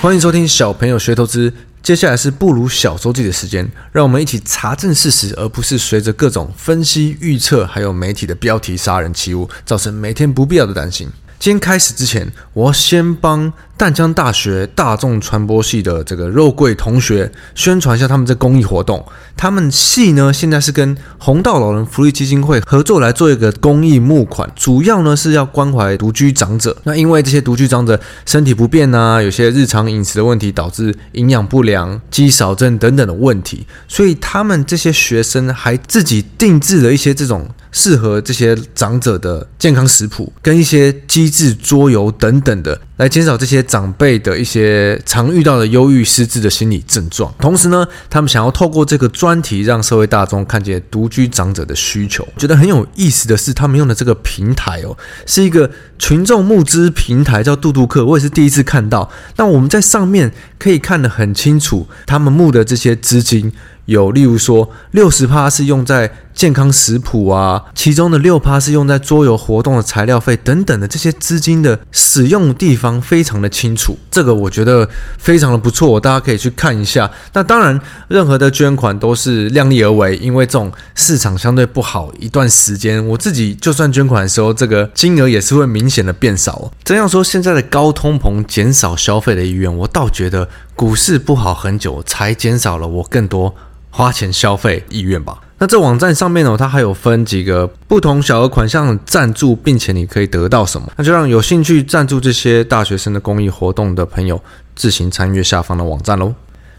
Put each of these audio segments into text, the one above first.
欢迎收听小朋友学投资。接下来是不如小周记的时间，让我们一起查证事实，而不是随着各种分析预测，还有媒体的标题杀人起舞，造成每天不必要的担心。今天开始之前，我要先帮淡江大学大众传播系的这个肉桂同学宣传一下他们这公益活动。他们系呢现在是跟弘道老人福利基金会合作来做一个公益募款，主要呢是要关怀独居长者。那因为这些独居长者身体不便啊，有些日常饮食的问题导致营养不良、肌少症等等的问题，所以他们这些学生还自己定制了一些这种。适合这些长者的健康食谱，跟一些机智桌游等等的，来减少这些长辈的一些常遇到的忧郁、失智的心理症状。同时呢，他们想要透过这个专题，让社会大众看见独居长者的需求。觉得很有意思的是，他们用的这个平台哦，是一个群众募资平台，叫杜杜克。我也是第一次看到。那我们在上面可以看得很清楚，他们募的这些资金。有，例如说，六十趴是用在健康食谱啊，其中的六趴是用在桌游活动的材料费等等的这些资金的使用地方非常的清楚，这个我觉得非常的不错，大家可以去看一下。那当然，任何的捐款都是量力而为，因为这种市场相对不好一段时间，我自己就算捐款的时候，这个金额也是会明显的变少。这样说，现在的高通膨减少消费的意愿，我倒觉得股市不好很久才减少了我更多。花钱消费意愿吧。那这网站上面呢，它还有分几个不同小额款项赞助，并且你可以得到什么？那就让有兴趣赞助这些大学生的公益活动的朋友自行参阅下方的网站喽。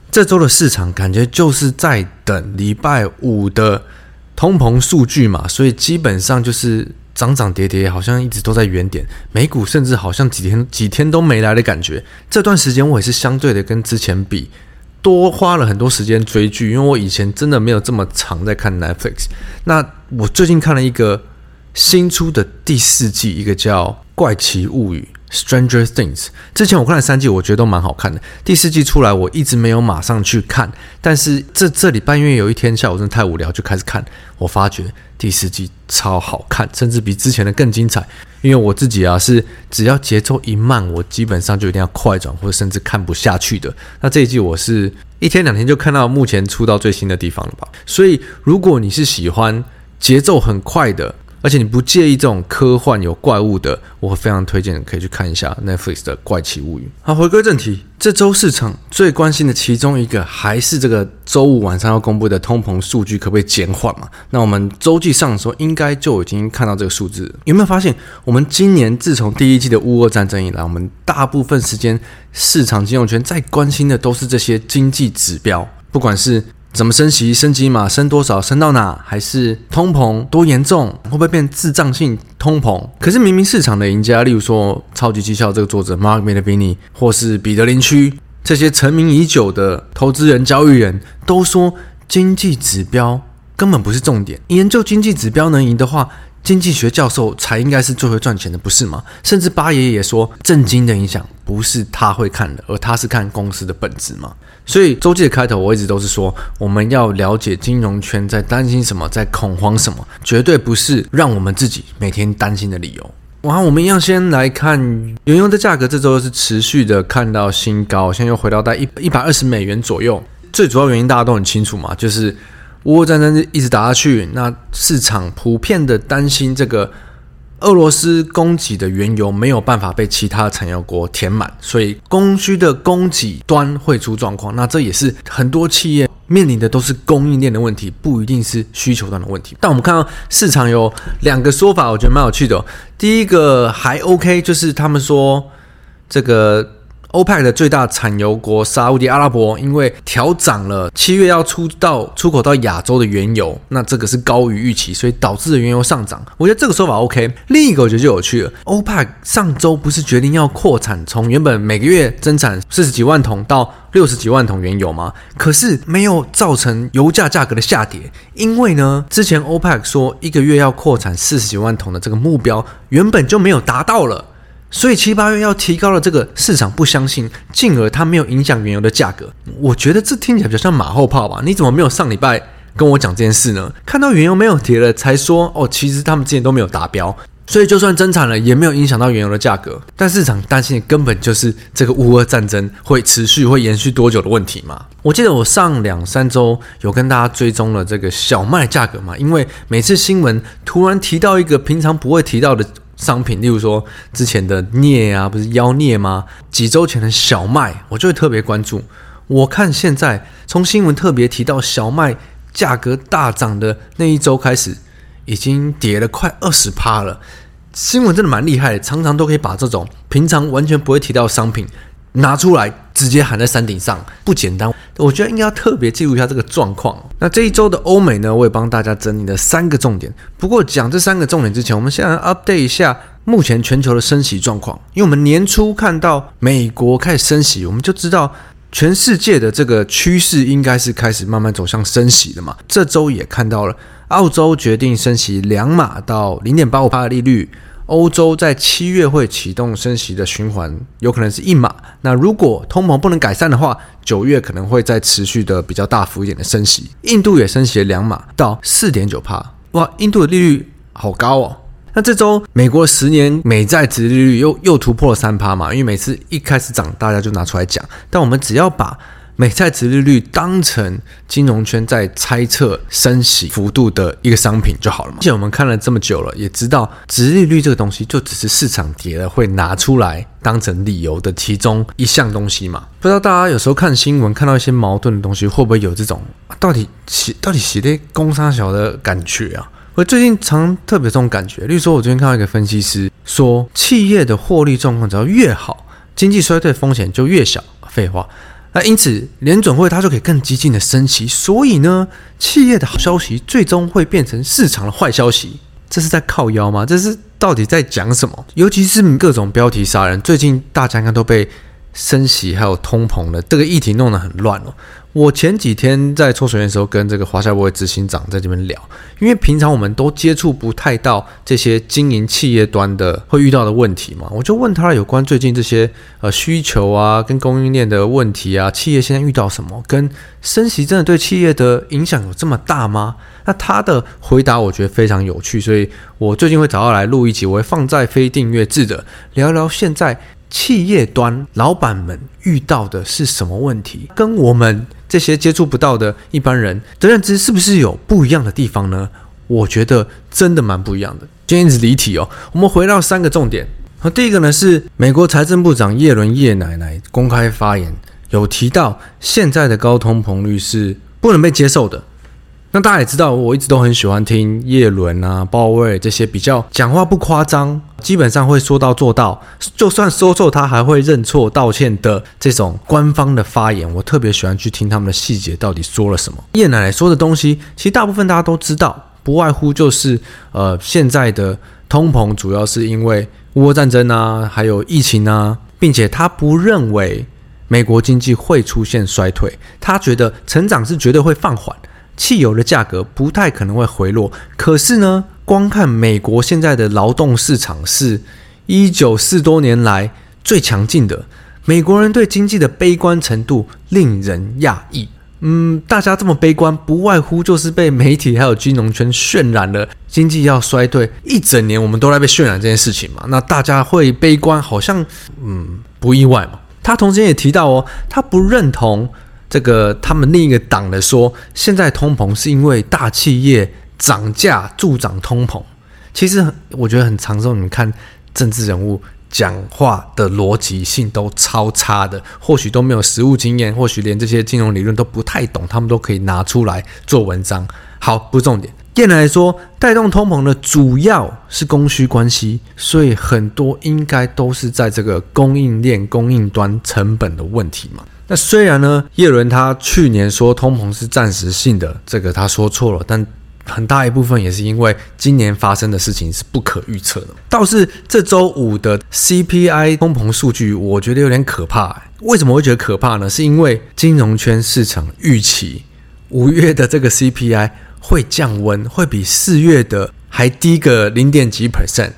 这周的市场感觉就是在等礼拜五的通膨数据嘛，所以基本上就是涨涨跌跌，好像一直都在原点。美股甚至好像几天几天都没来的感觉。这段时间我也是相对的跟之前比。多花了很多时间追剧，因为我以前真的没有这么常在看 Netflix。那我最近看了一个新出的第四季，一个叫《怪奇物语》（Stranger Things）。之前我看了三季，我觉得都蛮好看的。第四季出来，我一直没有马上去看，但是这这礼拜因为有一天下午真的太无聊，就开始看。我发觉第四季超好看，甚至比之前的更精彩。因为我自己啊是只要节奏一慢，我基本上就一定要快转，或者甚至看不下去的。那这一季我是一天两天就看到目前出到最新的地方了吧。所以如果你是喜欢节奏很快的，而且你不介意这种科幻有怪物的，我会非常推荐可以去看一下 Netflix 的《怪奇物语》。好，回归正题，这周市场最关心的其中一个还是这个周五晚上要公布的通膨数据可不可以减缓嘛？那我们周记上的时候应该就已经看到这个数字。有没有发现，我们今年自从第一季的乌俄战争以来，我们大部分时间市场金融圈在关心的都是这些经济指标，不管是。怎么升息？升级码升多少？升到哪？还是通膨多严重？会不会变智障性通膨？可是明明市场的赢家，例如说超级绩效这个作者 Mark Minervini，或是彼得林区这些成名已久的投资人、交易人都说，经济指标根本不是重点。研究经济指标能赢的话，经济学教授才应该是最会赚钱的，不是吗？甚至巴爷爷也说，震惊的影响不是他会看的，而他是看公司的本质嘛。所以周记的开头，我一直都是说，我们要了解金融圈在担心什么，在恐慌什么，绝对不是让我们自己每天担心的理由。然后我们一样先来看原油的价格，这周是持续的看到新高，现在又回到在一一百二十美元左右。最主要原因大家都很清楚嘛，就是乌俄战争一直打下去，那市场普遍的担心这个。俄罗斯供给的原油没有办法被其他产油国填满，所以供需的供给端会出状况。那这也是很多企业面临的都是供应链的问题，不一定是需求端的问题。但我们看到市场有两个说法，我觉得蛮有趣的。第一个还 OK，就是他们说这个。OPEC 的最大产油国沙乌地阿拉伯，因为调涨了七月要出到出口到亚洲的原油，那这个是高于预期，所以导致了原油上涨。我觉得这个说法 OK。另一个我觉得就有趣了，OPEC 上周不是决定要扩产，从原本每个月增产四十几万桶到六十几万桶原油吗？可是没有造成油价价格的下跌，因为呢，之前 OPEC 说一个月要扩产四十几万桶的这个目标，原本就没有达到了。所以七八月要提高了，这个市场不相信，进而它没有影响原油的价格。我觉得这听起来比较像马后炮吧？你怎么没有上礼拜跟我讲这件事呢？看到原油没有跌了，才说哦，其实他们之前都没有达标。所以就算增产了，也没有影响到原油的价格。但市场担心的根本就是这个乌俄战争会持续、会延续多久的问题嘛。我记得我上两三周有跟大家追踪了这个小麦价格嘛，因为每次新闻突然提到一个平常不会提到的商品，例如说之前的镍啊，不是妖镍吗？几周前的小麦，我就会特别关注。我看现在从新闻特别提到小麦价格大涨的那一周开始，已经跌了快二十趴了。新闻真的蛮厉害，常常都可以把这种平常完全不会提到的商品拿出来，直接喊在山顶上，不简单。我觉得应该要特别记录一下这个状况。那这一周的欧美呢，我也帮大家整理了三个重点。不过讲这三个重点之前，我们先来 update 一下目前全球的升息状况。因为我们年初看到美国开始升息，我们就知道。全世界的这个趋势应该是开始慢慢走向升息的嘛？这周也看到了，澳洲决定升息两码到零点八五趴的利率，欧洲在七月会启动升息的循环，有可能是一码。那如果通膨不能改善的话，九月可能会再持续的比较大幅一点的升息。印度也升息了两码到四点九趴，哇，印度的利率好高哦。那这周美国十年美债殖利率又又突破了三趴嘛？因为每次一开始涨，大家就拿出来讲。但我们只要把美债殖利率当成金融圈在猜测升息幅度的一个商品就好了嘛。而且我们看了这么久了，也知道殖利率这个东西就只是市场跌了会拿出来当成理由的其中一项东西嘛。不知道大家有时候看新闻看到一些矛盾的东西，会不会有这种到底洗到底洗的公三小的感觉啊？我最近常特别这种感觉，例如说，我最近看到一个分析师说，企业的获利状况只要越好，经济衰退风险就越小。废话，那因此联准会它就可以更激进的升息，所以呢，企业的好消息最终会变成市场的坏消息，这是在靠腰吗？这是到底在讲什么？尤其是各种标题杀人，最近大家应该都被升息还有通膨的这个议题弄得很乱哦。我前几天在抽水烟的时候，跟这个华夏博会执行长在这边聊，因为平常我们都接触不太到这些经营企业端的会遇到的问题嘛，我就问他有关最近这些呃需求啊，跟供应链的问题啊，企业现在遇到什么，跟升息真的对企业的影响有这么大吗？那他的回答我觉得非常有趣，所以我最近会找他来录一集，我会放在非订阅制的聊聊现在。企业端老板们遇到的是什么问题？跟我们这些接触不到的一般人的认知是不是有不一样的地方呢？我觉得真的蛮不一样的。今天一直离题哦，我们回到三个重点。好，第一个呢是美国财政部长耶伦叶奶奶公开发言，有提到现在的高通膨率是不能被接受的。那大家也知道，我一直都很喜欢听叶伦啊、鲍威尔这些比较讲话不夸张，基本上会说到做到，就算说错他还会认错道歉的这种官方的发言，我特别喜欢去听他们的细节到底说了什么。叶奶奶说的东西，其实大部分大家都知道，不外乎就是呃现在的通膨主要是因为乌俄战争啊，还有疫情啊，并且他不认为美国经济会出现衰退，他觉得成长是绝对会放缓的。汽油的价格不太可能会回落，可是呢，光看美国现在的劳动市场是一九四多年来最强劲的，美国人对经济的悲观程度令人讶异。嗯，大家这么悲观，不外乎就是被媒体还有金融圈渲染了经济要衰退一整年，我们都在被渲染这件事情嘛。那大家会悲观，好像嗯不意外嘛。他同时也提到哦，他不认同。这个他们另一个党的说，现在通膨是因为大企业涨价助长通膨。其实我觉得很常说，你们看政治人物讲话的逻辑性都超差的，或许都没有实务经验，或许连这些金融理论都不太懂，他们都可以拿出来做文章。好，不是重点。电来说，带动通膨的主要是供需关系，所以很多应该都是在这个供应链、供应端成本的问题嘛。那虽然呢，叶伦他去年说通膨是暂时性的，这个他说错了，但很大一部分也是因为今年发生的事情是不可预测的。倒是这周五的 CPI 通膨数据，我觉得有点可怕。为什么会觉得可怕呢？是因为金融圈市场预期五月的这个 CPI 会降温，会比四月的还低个零点几 percent。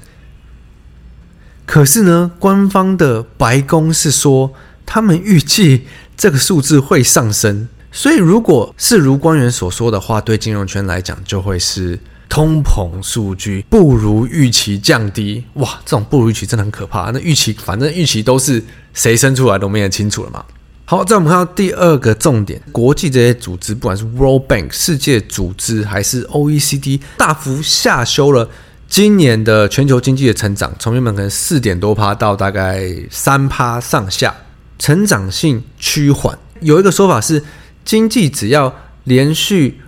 可是呢，官方的白宫是说。他们预计这个数字会上升，所以如果是如官员所说的话，对金融圈来讲就会是通膨数据不如预期降低，哇，这种不如预期真的很可怕。那预期反正预期都是谁生出来都没人清楚了嘛。好，再我们看到第二个重点，国际这些组织，不管是 World Bank 世界组织还是 OECD，大幅下修了今年的全球经济的成长，从原本可能四点多趴到大概三趴上下，成长性趋缓。有一个说法是，经济只要连续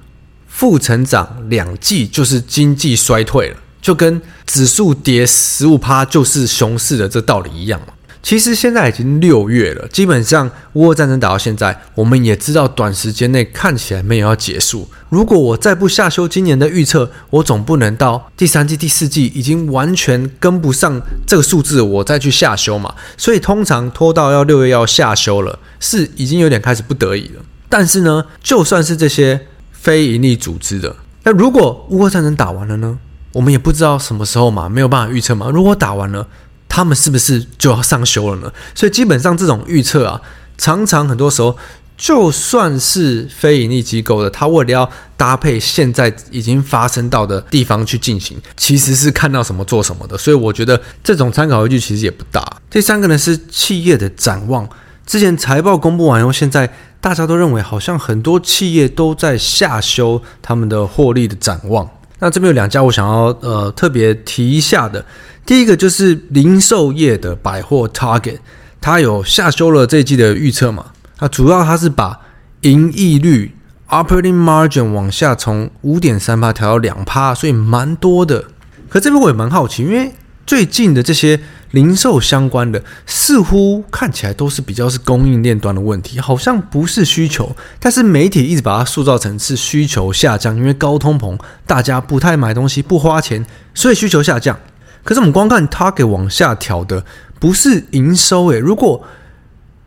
负成长两季，就是经济衰退了，就跟指数跌十五趴就是熊市的这道理一样嘛。其实现在已经六月了，基本上乌俄战争打到现在，我们也知道短时间内看起来没有要结束。如果我再不下修今年的预测，我总不能到第三季、第四季已经完全跟不上这个数字，我再去下修嘛。所以通常拖到要六月要下修了，是已经有点开始不得已了。但是呢，就算是这些非营利组织的，那如果乌俄战争打完了呢？我们也不知道什么时候嘛，没有办法预测嘛。如果打完了，他们是不是就要上修了呢？所以基本上这种预测啊，常常很多时候，就算是非营利机构的，他为了要搭配现在已经发生到的地方去进行，其实是看到什么做什么的。所以我觉得这种参考依据其实也不大。第三个呢是企业的展望，之前财报公布完以后，现在大家都认为好像很多企业都在下修他们的获利的展望。那这边有两家我想要呃特别提一下的。第一个就是零售业的百货 Target，它有下修了这一季的预测嘛？它主要它是把盈利率 Operating Margin 往下从五点三趴调到两趴，所以蛮多的。可这边我也蛮好奇，因为最近的这些零售相关的，似乎看起来都是比较是供应链端的问题，好像不是需求。但是媒体一直把它塑造成是需求下降，因为高通膨，大家不太买东西，不花钱，所以需求下降。可是我们光看 Target 往下调的不是营收诶，如果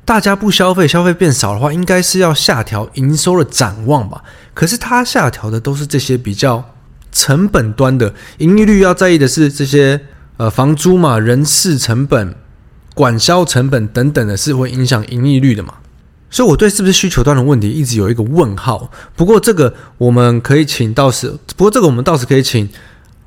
大家不消费，消费变少的话，应该是要下调营收的展望吧？可是它下调的都是这些比较成本端的盈利率，要在意的是这些呃房租嘛、人事成本、管销成本等等的，是会影响盈利率的嘛？所以我对是不是需求端的问题一直有一个问号。不过这个我们可以请到时，不过这个我们到时可以请。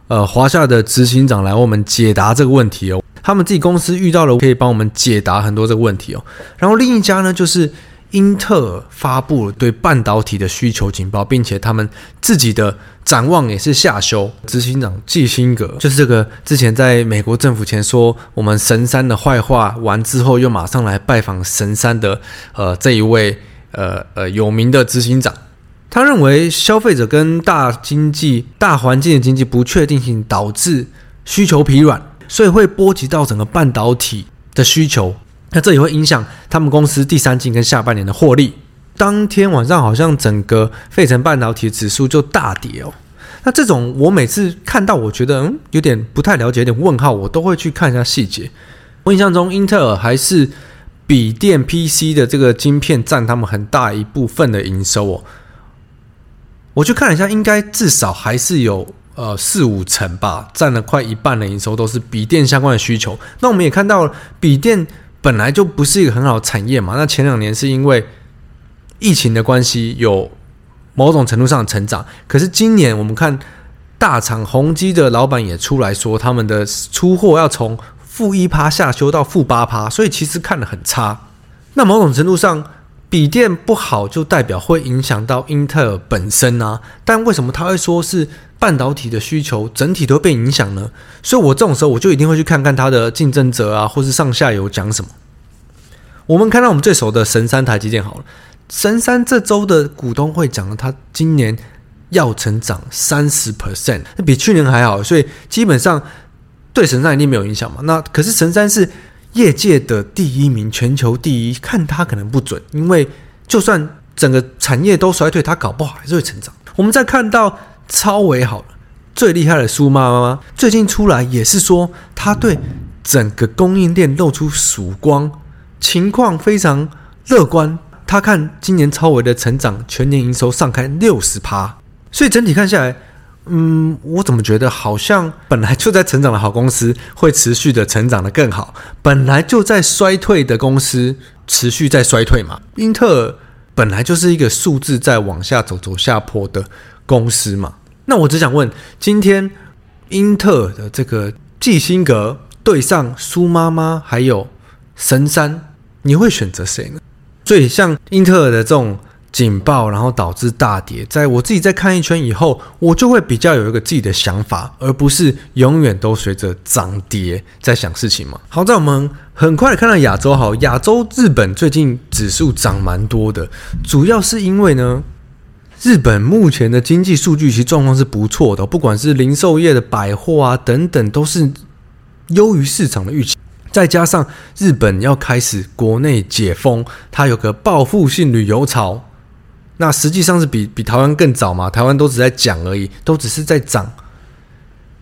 呃，华夏的执行长来为我们解答这个问题哦。他们自己公司遇到了，可以帮我们解答很多这个问题哦。然后另一家呢，就是英特尔发布了对半导体的需求警报，并且他们自己的展望也是下修。执行长季辛格就是这个之前在美国政府前说我们神山的坏话完之后，又马上来拜访神山的呃这一位呃呃有名的执行长。他认为消费者跟大经济、大环境的经济不确定性导致需求疲软，所以会波及到整个半导体的需求。那这也会影响他们公司第三季跟下半年的获利。当天晚上好像整个费城半导体指数就大跌哦。那这种我每次看到，我觉得嗯有点不太了解，有点问号，我都会去看一下细节。我印象中，英特尔还是笔电 PC 的这个晶片占他们很大一部分的营收哦。我去看了一下，应该至少还是有呃四五成吧，占了快一半的营收都是笔电相关的需求。那我们也看到了，笔电本来就不是一个很好的产业嘛。那前两年是因为疫情的关系，有某种程度上的成长。可是今年我们看大厂宏基的老板也出来说，他们的出货要从负一趴下修到负八趴，所以其实看得很差。那某种程度上。笔电不好，就代表会影响到英特尔本身啊。但为什么他会说是半导体的需求整体都被影响呢？所以我这种时候我就一定会去看看他的竞争者啊，或是上下游讲什么。我们看到我们最熟的神山台积电好了，神山这周的股东会讲了，他今年要成长三十 percent，比去年还好，所以基本上对神山一定没有影响嘛。那可是神山是。业界的第一名，全球第一，看他可能不准，因为就算整个产业都衰退，他搞不好还是会成长。我们再看到超伟好了，最厉害的苏妈妈最近出来也是说，他对整个供应链露出曙光，情况非常乐观。他看今年超伟的成长，全年营收上开六十趴，所以整体看下来。嗯，我怎么觉得好像本来就在成长的好公司会持续的成长的更好，本来就在衰退的公司持续在衰退嘛？英特尔本来就是一个数字在往下走走下坡的公司嘛？那我只想问，今天英特尔的这个季辛格对上苏妈妈还有神山，你会选择谁呢？所以像英特尔的这种。警报，然后导致大跌。在我自己再看一圈以后，我就会比较有一个自己的想法，而不是永远都随着涨跌在想事情嘛。好，在我们很快看到亚洲，好，亚洲日本最近指数涨蛮多的，主要是因为呢，日本目前的经济数据其实状况是不错的，不管是零售业的百货啊等等，都是优于市场的预期。再加上日本要开始国内解封，它有个报复性旅游潮。那实际上是比比台湾更早嘛？台湾都只在讲而已，都只是在涨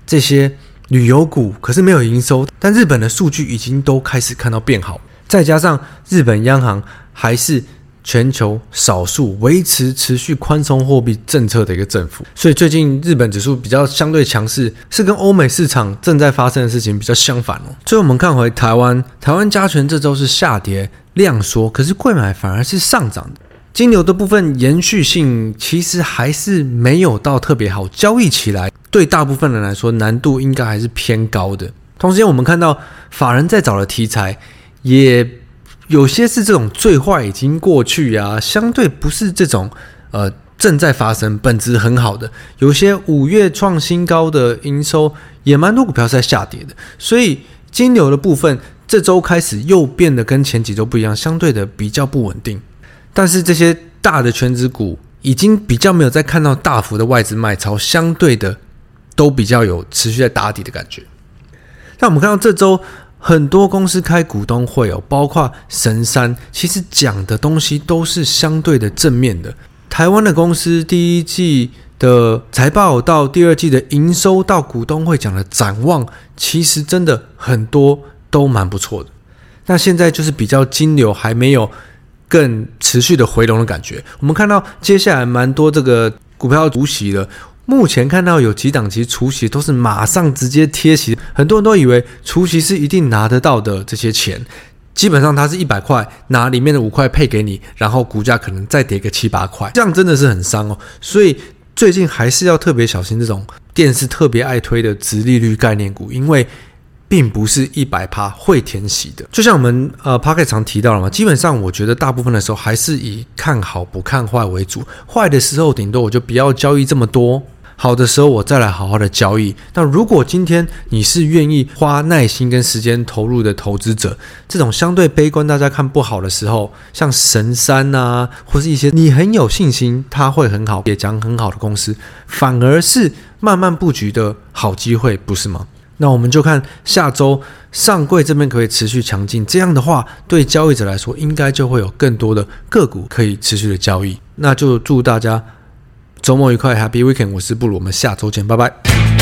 这些旅游股，可是没有营收。但日本的数据已经都开始看到变好，再加上日本央行还是全球少数维持持续宽松货币政策的一个政府，所以最近日本指数比较相对强势，是跟欧美市场正在发生的事情比较相反哦。最后我们看回台湾，台湾加权这周是下跌量缩，可是贵买反而是上涨的。金牛的部分延续性其实还是没有到特别好，交易起来对大部分人来说难度应该还是偏高的。同时间，我们看到法人在找的题材也有些是这种最坏已经过去啊，相对不是这种呃正在发生、本质很好的。有些五月创新高的营收也蛮多股票是在下跌的，所以金牛的部分这周开始又变得跟前几周不一样，相对的比较不稳定。但是这些大的全职股已经比较没有再看到大幅的外资卖超，相对的都比较有持续在打底的感觉。那我们看到这周很多公司开股东会哦，包括神山，其实讲的东西都是相对的正面的。台湾的公司第一季的财报到第二季的营收到股东会讲的展望，其实真的很多都蛮不错的。那现在就是比较金流还没有。更持续的回笼的感觉，我们看到接下来蛮多这个股票除息了。目前看到有几档其实除息都是马上直接贴息，很多人都以为除息是一定拿得到的这些钱，基本上它是一百块拿里面的五块配给你，然后股价可能再跌个七八块，这样真的是很伤哦。所以最近还是要特别小心这种电视特别爱推的殖利率概念股，因为。并不是一百趴会填息的，就像我们呃 Podcast 常提到了嘛，基本上我觉得大部分的时候还是以看好不看坏为主，坏的时候顶多我就不要交易这么多，好的时候我再来好好的交易。那如果今天你是愿意花耐心跟时间投入的投资者，这种相对悲观大家看不好的时候，像神山啊，或是一些你很有信心它会很好，也讲很好的公司，反而是慢慢布局的好机会，不是吗？那我们就看下周上柜这边可以持续强劲，这样的话对交易者来说应该就会有更多的个股可以持续的交易。那就祝大家周末愉快，Happy Weekend！我是布鲁，我们下周见，拜拜。